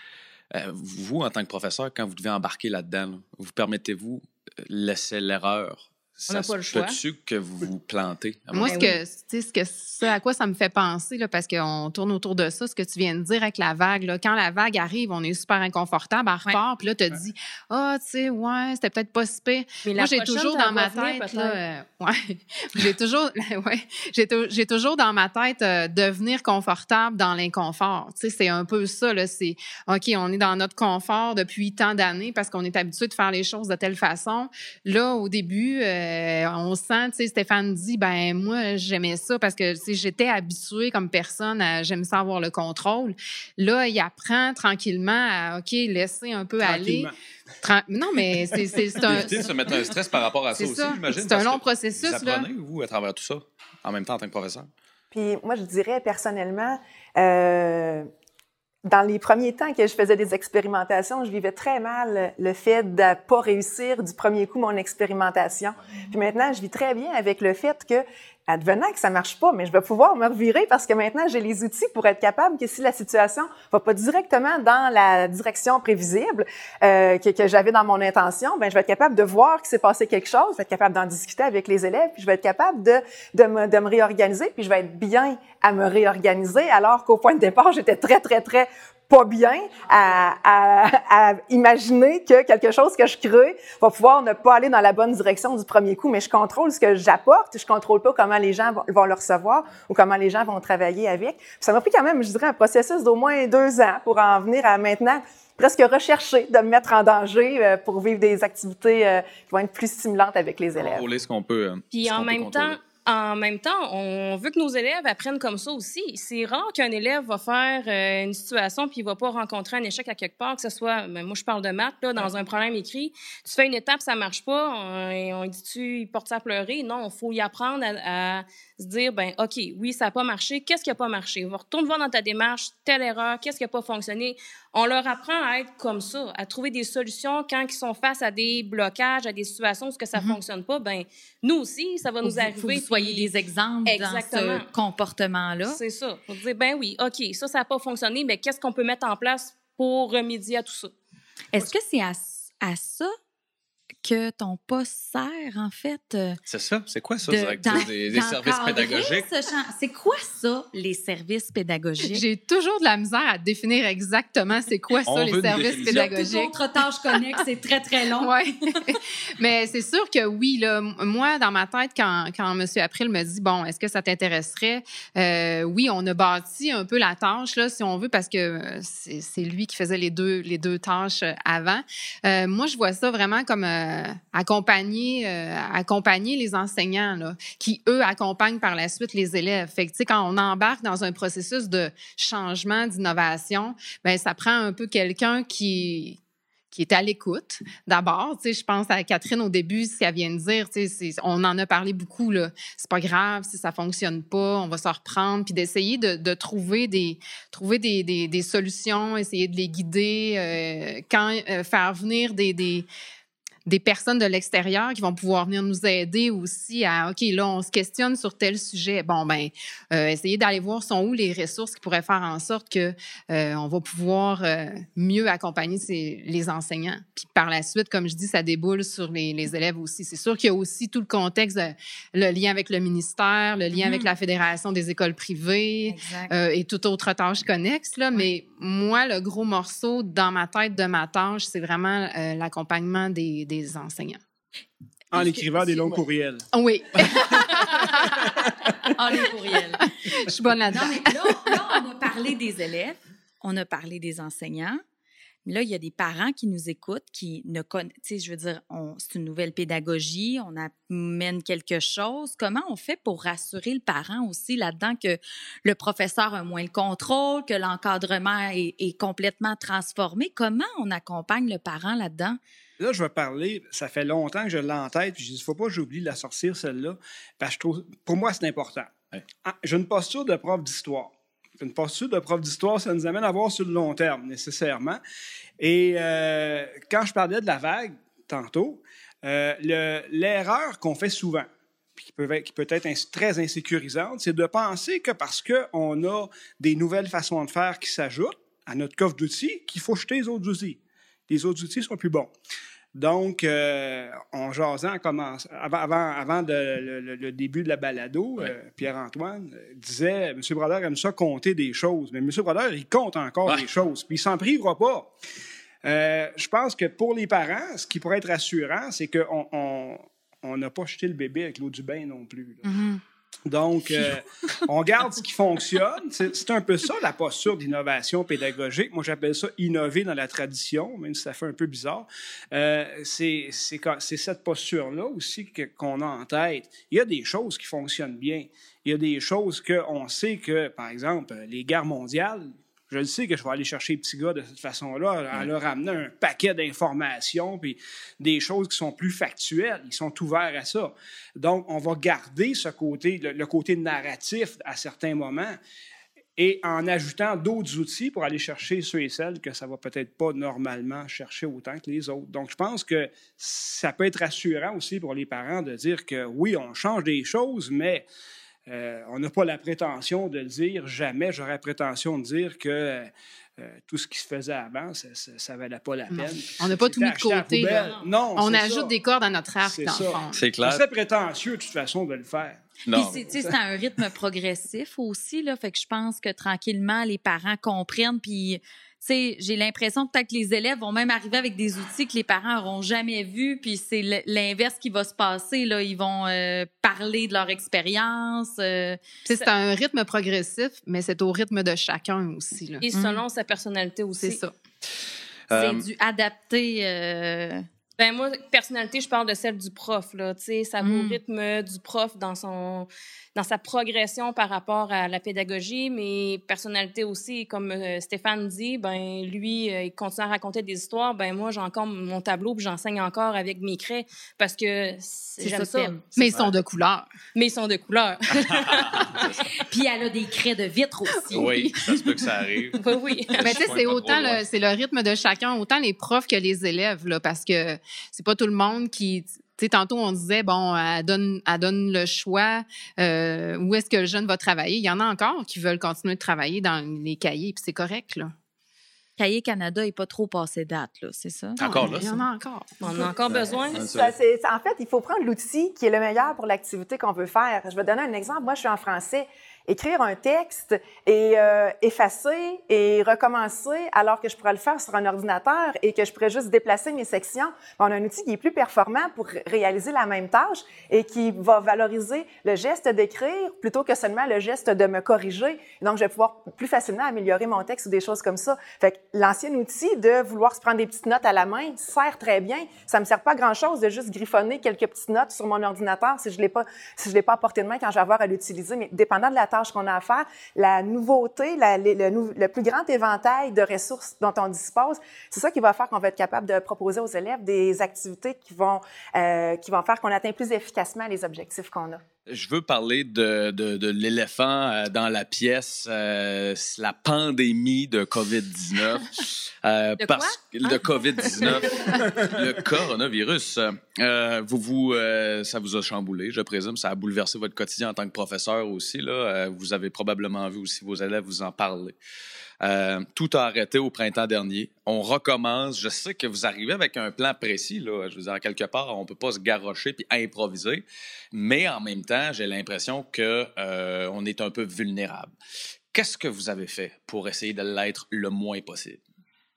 Euh, vous, en tant que professeur, quand vous devez embarquer là-dedans, là, vous permettez-vous laisser l'erreur? On n'a Ça pas le se choix. peut-tu que vous vous plantez? Moi, ce que, tu sais, ce que ce à quoi ça me fait penser, là, parce qu'on tourne autour de ça, ce que tu viens de dire avec la vague, là, quand la vague arrive, on est super inconfortable, elle repart, puis là, tu te dis, ah, tu sais, ouais, c'était peut-être pas si pire. Mais Moi, j'ai toujours dans ma tête, là, euh, ouais, *laughs* j'ai toujours, *laughs* ouais, j'ai, tou- j'ai toujours dans ma tête euh, devenir confortable dans l'inconfort. Tu sais, c'est un peu ça, là, c'est, OK, on est dans notre confort depuis tant d'années parce qu'on est habitué de faire les choses de telle façon. Là, au début, euh, on sent, tu sais, Stéphane dit, ben moi, j'aimais ça parce que, tu sais, j'étais habituée comme personne à, j'aime ça avoir le contrôle. Là, il apprend tranquillement à, OK, laisser un peu aller. Non, mais c'est, un, Éviter de se mettre un stress par rapport à ça C'est aussi, j'imagine. C'est un long processus, Vous là. apprenez, vous, à travers tout ça, en même temps en tant que professeur? Puis moi, je dirais personnellement, euh, dans les premiers temps que je faisais des expérimentations, je vivais très mal le fait de ne pas réussir du premier coup mon expérimentation. Puis maintenant, je vis très bien avec le fait que, advenant que ça marche pas, mais je vais pouvoir me revirer parce que maintenant, j'ai les outils pour être capable que si la situation va pas directement dans la direction prévisible euh, que, que j'avais dans mon intention, ben je vais être capable de voir qu'il s'est passé quelque chose, je vais être capable d'en discuter avec les élèves, puis je vais être capable de, de me réorganiser, puis je vais être bien à me réorganiser, alors qu'au point de départ, j'étais très, très, très pas bien à, à, à imaginer que quelque chose que je crée va pouvoir ne pas aller dans la bonne direction du premier coup, mais je contrôle ce que j'apporte, je contrôle pas comment les gens vont, vont le recevoir ou comment les gens vont travailler avec. Puis ça m'a pris quand même, je dirais, un processus d'au moins deux ans pour en venir à maintenant presque rechercher de me mettre en danger euh, pour vivre des activités euh, qui vont être plus stimulantes avec les élèves. Contrôler ce qu'on peut. euh, Puis en même contrôler. temps, en même temps, on veut que nos élèves apprennent comme ça aussi. C'est rare qu'un élève va faire euh, une situation puis il va pas rencontrer un échec à quelque part, que ce soit, ben, moi je parle de maths, là, dans un problème écrit. Tu fais une étape, ça marche pas, on, dit tu il porte ça à pleurer? Non, il faut y apprendre à, à se dire, ben ok, oui, ça a pas marché, qu'est-ce qui a pas marché? Va retourne voir dans ta démarche, telle erreur, qu'est-ce qui a pas fonctionné? On leur apprend à être comme ça, à trouver des solutions quand ils sont face à des blocages, à des situations où ce que ça Mhm. fonctionne pas. Ben nous aussi, ça va nous vous- arriver. faut que vous soyez puis- des exemples Exactement. dans ce comportement-là. C'est ça. Pour dire, ben oui, OK, ça, ça n'a pas fonctionné, mais qu'est-ce qu'on peut mettre en place pour remédier à tout ça? Est-ce que c'est à, à ça que ton poste sert, en fait? euh, C'est ça? C'est quoi ça, de- directrice des, des services pédagogiques? ce? C'est quoi ça, les services pédagogiques? J'ai toujours de la misère à définir exactement c'est quoi ça, les services pédagogiques. autre tâche connexe, c'est très, très long. Ouais. *laughs* Mais c'est sûr que oui, là, moi, dans ma tête, quand, quand M. April me dit, bon, est-ce que ça t'intéresserait? Euh, oui, on a bâti un peu la tâche, là, si on veut, parce que euh, c'est lui qui faisait les deux, les deux tâches avant. Euh, moi, je vois ça vraiment comme euh, accompagner, euh, accompagner les enseignants, qui, eux, accompagnent par la suite les élèves. Fait que, quand on embarque dans un processus de changement, d'innovation, ben ça prend un peu quelqu'un qui qui est à l'écoute. D'abord, tu sais, je pense à Catherine au début, ce qu'elle vient de dire, tu sais, on en a parlé beaucoup, là. C'est pas grave si ça fonctionne pas, on va s'en reprendre, puis d'essayer de, trouver des, trouver des, des, solutions, essayer de les guider, euh, euh, faire venir des, des, des personnes de l'extérieur qui vont pouvoir venir nous aider aussi à, OK, là, on se questionne sur tel sujet. Bon, ben, euh, essayer d'aller voir sont où les ressources qui pourraient faire en sorte que euh, on va pouvoir euh, mieux accompagner ces- les enseignants. Puis par la suite, comme je dis, ça déboule sur les, les élèves aussi. C'est sûr qu'il y a aussi tout le contexte, de- le lien avec le ministère, le lien Mhm. avec la Fédération des écoles privées, euh, et toute autre tâche connexe. Là. Mais moi, le gros morceau dans ma tête de ma tâche, c'est vraiment euh, l'accompagnement des, des enseignants. En écrivant des longs courriels. Oui, *laughs* En les courriels. je suis bonne là-dedans. Non, mais là, là, on a parlé des élèves, on a parlé des enseignants. Là, il y a des parents qui nous écoutent, qui ne connaissent, tu sais, je veux dire, c'est une nouvelle pédagogie, on amène quelque chose. Comment on fait pour rassurer le parent aussi là-dedans que le professeur a moins le contrôle, que l'encadrement est, est complètement transformé? Comment on accompagne le parent là-dedans? Là, je vais parler, ça fait longtemps que je l'ai en tête, puis je dis, il ne faut pas que j'oublie de la sortir, celle-là, parce que je trouve, pour moi, c'est important. Ouais. Ah, J'ai une posture de prof d'histoire. Une posture de prof d'histoire, ça nous amène à voir sur le long terme, nécessairement. Et euh, quand je parlais de la vague, tantôt, euh, le- l'erreur qu'on fait souvent, qui peut être, très insécurisante, c'est de penser que parce qu'on a des nouvelles façons de faire qui s'ajoutent à notre coffre d'outils, qu'il faut jeter les autres outils. Les autres outils sont plus bons. Donc, euh, en jasant, commence, avant, avant, avant de- le, le- le début de la balado, Ouais. euh, Pierre-Antoine euh, disait M. Brodeur aime ça compter des choses. Mais M. Brodeur, il compte encore Ouais. des choses, puis il s'en privera pas. Euh, je pense que pour les parents, ce qui pourrait être rassurant, c'est qu'on on- on n'a pas jeté le bébé avec l'eau du bain non plus. là. Donc, *laughs* euh, on garde ce qui fonctionne. C'est un peu ça, la posture d'innovation pédagogique. Moi, j'appelle ça innover dans la tradition, même si ça fait un peu bizarre. Euh, c'est cette posture-là aussi qu'on a en tête. Il y a des choses qui fonctionnent bien. Il y a des choses qu'on sait que, par exemple, les guerres mondiales, je le sais que je vais aller chercher les petits gars de cette façon-là, en leur amenant un paquet d'informations, puis des choses qui sont plus factuelles. Ils sont ouverts à ça. Donc, on va garder ce côté, le, le côté narratif à certains moments, et en ajoutant d'autres outils pour aller chercher ceux et celles que ça va peut-être pas normalement chercher autant que les autres. Donc, je pense que ça peut être rassurant aussi pour les parents de dire que oui, on change des choses, mais euh, on n'a pas la prétention de dire, jamais j'aurais la prétention de dire que euh, euh, tout ce qui se faisait avant, ça, ça valait pas la Non. peine. On n'a pas tout mis de côté. Non, On ajoute ça. des cordes à notre arc, C'est dans ça. le fond. C'est clair. C'est prétentieux, de toute façon, de le faire. C'est- un rythme progressif aussi, là. Fait que je pense que tranquillement, les parents comprennent. Puis, sais, j'ai l'impression que peut-être que les élèves vont même arriver avec des outils que les parents n'auront jamais vus. Puis c'est l'inverse qui va se passer, là. Ils vont euh, parler de leur expérience. euh, C'est un rythme progressif, mais c'est au rythme de chacun aussi. Là. Et selon sa personnalité aussi. C'est ça. c'est Euh, du adapté euh, Ben moi, personnalité, je parle de celle du prof. Là, ça va au Mm. rythme du prof dans, son, dans sa progression par rapport à la pédagogie, mais personnalité aussi, comme euh, Stéphane dit, ben lui, euh, il continue à raconter des histoires. Ben moi, j'ai encore mon tableau puis j'enseigne encore avec mes craies parce que c'est- C'est j'aime ça ça. Mais ils sont de couleur. Mais ils sont de couleur. *laughs* Puis elle a des craies de vitre aussi. Oui, ça se peut que ça arrive. oui, oui. Mais tu sais, c'est autant le, c'est le rythme de chacun, autant les profs que les élèves, là, parce que c'est pas tout le monde qui. Tu sais, tantôt, on disait, bon, elle donne, elle donne le choix, euh, où est-ce que le jeune va travailler. Il y en a encore qui veulent continuer de travailler dans les cahiers, puis c'est correct, là. Cahier Canada n'est pas trop passé date, là, c'est ça? Encore là, Il y en ça? a encore. On a encore besoin. Ouais, Ça, c'est- en fait, il faut prendre l'outil qui est le meilleur pour l'activité qu'on veut faire. Je vais donner un exemple. Moi, je suis en français. Écrire un texte et euh, effacer et recommencer alors que je pourrais le faire sur un ordinateur et que je pourrais juste déplacer mes sections. On a un outil qui est plus performant pour réaliser la même tâche et qui va valoriser le geste d'écrire plutôt que seulement le geste de me corriger. Donc, je vais pouvoir plus facilement améliorer mon texte ou des choses comme ça. L'ancien outil de vouloir se prendre des petites notes à la main sert très bien. Ça me sert pas grand chose de juste griffonner quelques petites notes sur mon ordinateur si je l'ai pas, si je l'ai pas à portée de main quand je vais avoir à l'utiliser. Mais dépendant de la qu'on a à faire, la nouveauté, le plus grand éventail de ressources dont on dispose, c'est ça qui va faire qu'on va être capable de proposer aux élèves des activités qui vont, euh, qui vont faire qu'on atteint plus efficacement les objectifs qu'on a. Je veux parler de, de, de l'éléphant euh, dans la pièce, euh, la pandémie de COVID-19. *laughs* Euh, De parce quoi? que- de COVID-19, *laughs* le coronavirus. Euh, vous, vous, ça vous a chamboulé, je présume. Ça a bouleversé votre quotidien en tant que professeur aussi. Là. Vous avez probablement vu aussi vos élèves vous en parler. Euh, tout a arrêté au printemps dernier. On recommence. Je sais que vous arrivez avec un plan précis. Là. Je veux dire, quelque part, on peut pas se garrocher puis improviser. Mais en même temps, j'ai l'impression que euh, est un peu vulnérable. Qu'est-ce que vous avez fait pour essayer de l'être le moins possible?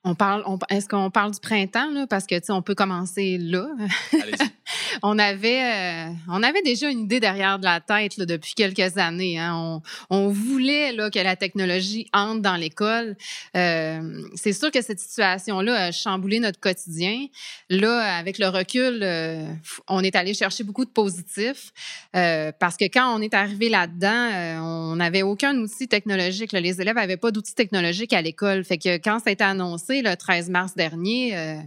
On parle, on- est-ce qu'on parle du printemps, là? Parce que, tu sais, on peut commencer là. *laughs* On avait, euh, on avait déjà une idée derrière de la tête là, depuis quelques années. Hein. On, on voulait là, que la technologie entre dans l'école. Euh, c'est sûr que cette situation-là a chamboulé notre quotidien. Là, avec le recul, euh, on est allé chercher beaucoup de positifs parce que quand on est arrivé là-dedans, on n'avait aucun outil technologique. là. Les élèves n'avaient pas d'outils technologiques à l'école. Fait que quand ça a été annoncé le 13 mars dernier, euh,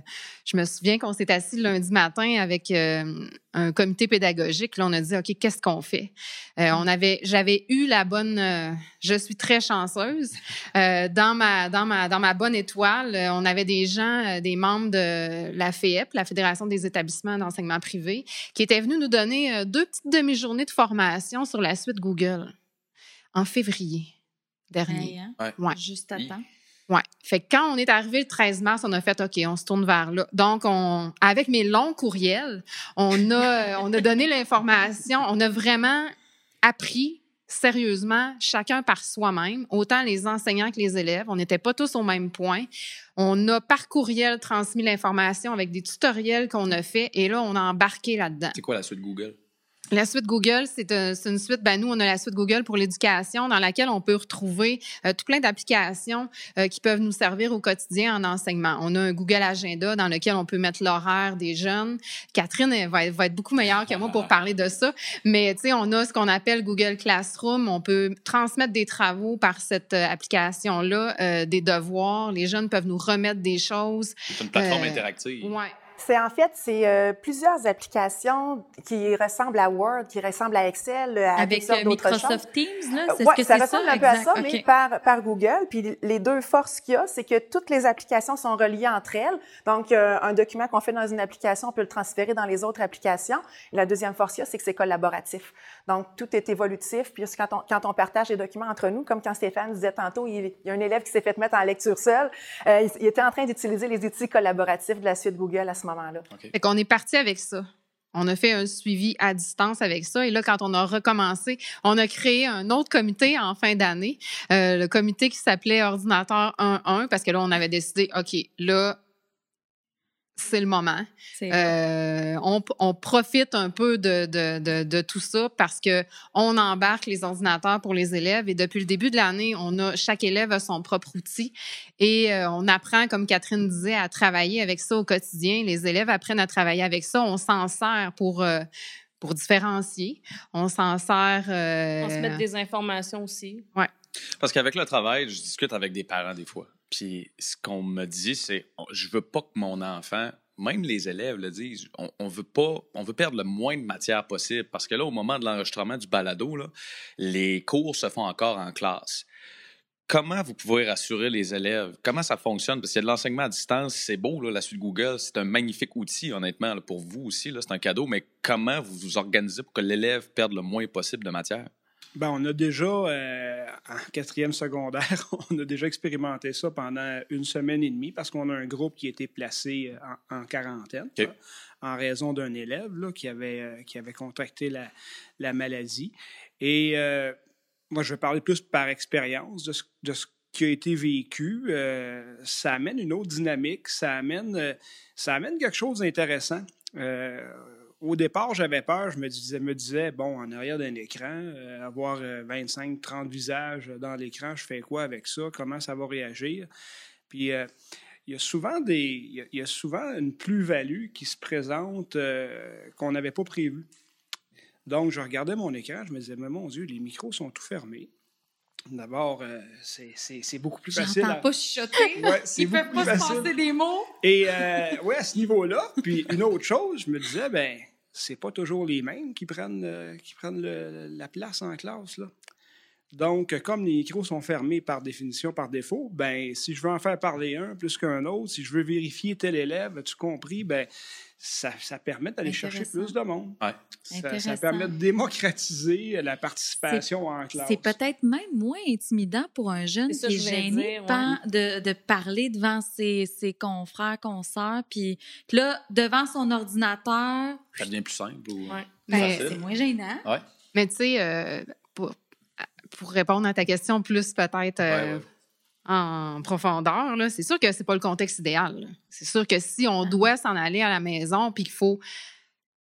je me souviens qu'on s'est assis le lundi matin avec euh, un comité pédagogique. Là, on a dit, OK, qu'est-ce qu'on fait? Euh, on avait, j'avais eu la bonne, euh, je suis très chanceuse. Euh, dans ma, dans ma, dans ma bonne étoile, euh, on avait des gens, euh, des membres de la FEP, la Fédération des établissements d'enseignement privé, qui étaient venus nous donner euh, deux petites demi-journées de formation sur la suite Google en février dernier. Hey, hein? Ouais. Ouais. Juste à temps. Ouais. Fait quand on est arrivé le 13 mars, on a fait OK, on se tourne vers là. Donc on avec mes longs courriels, on a *laughs* on a donné l'information, on a vraiment appris sérieusement chacun par soi-même, autant les enseignants que les élèves, on n'était pas tous au même point. On a par courriel transmis l'information avec des tutoriels qu'on a fait et là on a embarqué là-dedans. C'est quoi la suite Google? La suite Google, c'est un- c'est une suite, ben nous, on a la suite Google pour l'éducation dans laquelle on peut retrouver euh, tout plein d'applications euh, qui peuvent nous servir au quotidien en enseignement. On a un Google Agenda dans lequel on peut mettre l'horaire des jeunes. Catherine elle va, être- va être beaucoup meilleure que moi pour parler de ça. Mais tu sais, on a ce qu'on appelle Google Classroom. On peut transmettre des travaux par cette euh, application-là, euh, des devoirs. Les jeunes peuvent nous remettre des choses. C'est une plateforme Euh, interactive. Ouais. C'est en fait, c'est euh, plusieurs applications qui ressemblent à Word, qui ressemblent à Excel, à Avec euh, choses. Microsoft Teams, là, que ça ressemble ça? un peu à Exact. ça, OK. mais par, par Google. Puis les deux forces qu'il y a, c'est que toutes les applications sont reliées entre elles. Donc, euh, un document qu'on fait dans une application, on peut le transférer dans les autres applications. Et la deuxième force qu'il y a, c'est que c'est collaboratif. Donc, tout est évolutif. Puis quand on, quand on partage les documents entre nous, comme quand Stéphane disait tantôt, il, il y a un élève qui s'est fait mettre en lecture seule, euh, il, il était en train d'utiliser les outils collaboratifs de la suite Google à ce moment-là. OK. Fait qu'on est parti avec ça. On a fait un suivi à distance avec ça. Et là, quand on a recommencé, on a créé un autre comité en fin d'année, euh, le comité qui s'appelait Ordinateur 1.1, parce que là, on avait décidé, OK, là, c'est le moment. Euh, on, on, profite un peu de, de, de, de, tout ça parce que on embarque les ordinateurs pour les élèves et depuis le début de l'année, on a chaque élève a son propre outil et euh, on apprend, comme Catherine disait, à travailler avec ça au quotidien. Les élèves apprennent à travailler avec ça. On s'en sert pour euh, pour différencier. On s'en sert. On se met des informations aussi. Ouais. Parce qu'avec le travail, je discute avec des parents des fois. Puis ce qu'on me dit, c'est je veux pas que mon enfant, même les élèves le disent, on, veut pas, on veut perdre le moins de matière possible parce que là, au moment de l'enregistrement du balado, là, les cours se font encore en classe. Comment vous pouvez rassurer les élèves? Comment ça fonctionne? Parce qu'il y a de l'enseignement à distance, c'est beau, là, la suite Google, c'est un magnifique outil, honnêtement, pour vous aussi, c'est un cadeau, mais comment vous vous organisez pour que l'élève perde le moins possible de matière? Ben, on a déjà, euh, en quatrième secondaire, *laughs* on a déjà expérimenté ça pendant une semaine et demie parce qu'on a un groupe qui a été placé euh, en, en quarantaine là, en raison d'un élève là, qui, avait, euh, qui avait contracté la, la maladie. Et euh, moi, je vais parler plus par expérience de ce, de ce qui a été vécu. Euh, ça amène une autre dynamique, ça amène, euh, ça amène quelque chose d'intéressant. Euh, au départ, j'avais peur. Je me disais, me disais bon, en arrière d'un écran, euh, avoir euh, 25, 30 visages dans l'écran, je fais quoi avec ça? Comment ça va réagir? Puis, euh, il y a souvent, des, il y a, il y a souvent une plus-value qui se présente euh, qu'on n'avait pas prévue. Donc, je regardais mon écran, je me disais, mais mon Dieu, les micros sont tout fermés. D'abord, euh, c'est- beaucoup plus facile. À- pas chuchoter. Ouais, Ils beaucoup peuvent pas se passer des mots. Et euh, ouais, à ce niveau-là, puis une autre chose, je me disais, ben, c'est pas toujours les mêmes qui prennent, euh, qui prennent le- la place en classe. Là. Donc, comme les micros sont fermés par définition, par défaut, ben, si je veux en faire parler un plus qu'un autre, si je veux vérifier tel élève, as-tu compris, ben, ça, ça permet d'aller chercher plus de monde. Ouais. Ça, permet de démocratiser la participation en classe. C'est peut-être même moins intimidant pour un jeune C'est ça qui est je gêné dire, ouais. pan- de, de parler devant ses, ses confrères, consoeurs, puis que là, devant son ordinateur, Ça devient plus simple ou Ouais. facile? c'est moins gênant. Mais tu sais, euh, pour, pour répondre à ta question plus peut-être euh, Ouais, ouais. en profondeur, là, c'est sûr que c'est pas le contexte idéal. là. C'est sûr que si on doit s'en aller à la maison puis qu'il faut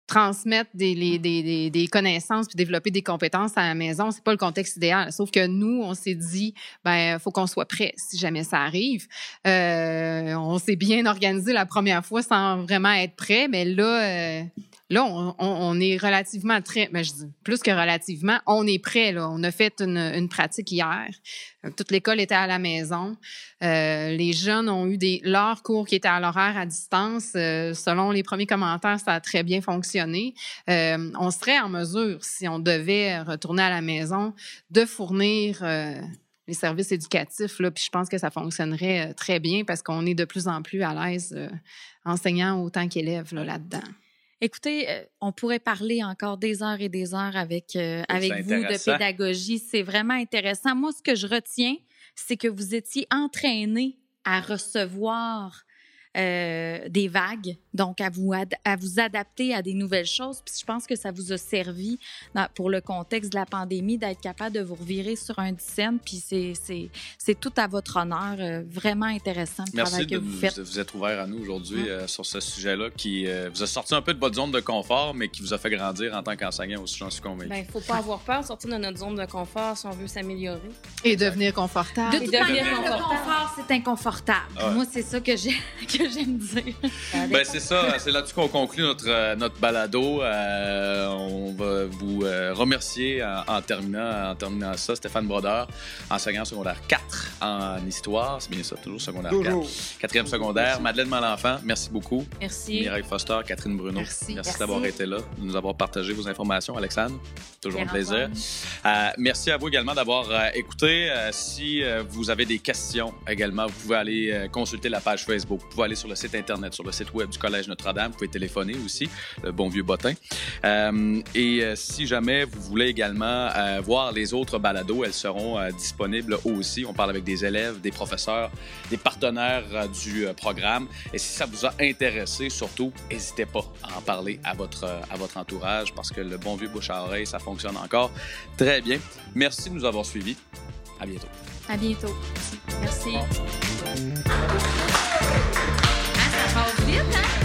transmettre des, les- des, des, des connaissances puis développer des compétences à la maison, c'est pas le contexte idéal. Sauf que nous, on s'est dit, ben, faut qu'on soit prêt si jamais ça arrive. Euh, on s'est bien organisé la première fois sans vraiment être prêt, mais là, euh, là, on, est relativement très, mais je dis plus que relativement, on est prêt. On a fait une, pratique hier. Euh, Toute l'école était à la maison. Euh, les jeunes ont eu leurs cours qui étaient à l'horaire à distance. Euh, selon les premiers commentaires, ça a très bien fonctionné. On serait en mesure, si on devait retourner à la maison, de fournir les services éducatifs. Puis je pense que ça fonctionnerait très bien parce qu'on est de plus en plus à l'aise, enseignants autant qu'élèves là, là-dedans. Écoutez, euh, on pourrait parler encore des heures et des heures avec, euh, avec vous de pédagogie. C'est vraiment intéressant. Moi, ce que je retiens, c'est que vous étiez entraîné à recevoir euh, des vagues, donc à vous, ad- à vous adapter à des nouvelles choses. Puis je pense que ça vous a servi dans- pour le contexte de la pandémie d'être capable de vous revirer sur un scène. Puis c'est- c'est c'est tout à votre honneur. euh, vraiment intéressant le Merci travail que de vous vous, faites. de vous être ouvert à nous aujourd'hui Ouais. euh, sur ce sujet-là qui euh, vous a sorti un peu de votre zone de confort, mais qui vous a fait grandir en tant qu'enseignant aussi, j'en suis convaincu. Ben, il faut pas avoir peur de sortir de notre zone de confort si on veut s'améliorer. Et devenir confortable. De Et toute devenir manière, le confortable. confort, c'est inconfortable. Ouais. Moi, c'est ça que *laughs* que j'aime dire. Ben, c'est ça, c'est là-dessus qu'on conclut notre, euh, notre balado. Euh, on va vous euh, remercier en, en terminant, en terminant ça. Stéphane Brodeur, enseignant secondaire 4 en histoire. C'est bien ça, toujours secondaire Toujours. 4. Quatrième secondaire. Madeleine Malenfant, merci beaucoup. Merci. Mireille Foster, Catherine Bruno. Merci. Merci. d'avoir été là, de nous avoir partagé vos informations. Alexandre, toujours un plaisir. Euh, merci à vous également d'avoir euh, écouté. Euh, si euh, vous avez des questions également, vous pouvez aller euh, consulter la page Facebook. Vous pouvez aller sur le site Internet, sur le site web du Collège Notre-Dame. Vous pouvez téléphoner aussi, le bon vieux bottin. Euh, et euh, si jamais vous voulez également euh, voir les autres balados, elles seront disponibles aussi. On parle avec des élèves, des professeurs, des partenaires du programme. Et si ça vous a intéressé, surtout, n'hésitez pas à en parler à votre, à votre entourage parce que le bon vieux bouche à oreille, ça fonctionne encore très bien. Merci de nous avoir suivis. À bientôt. À bientôt. Merci. Ah, ça passe vite, hein?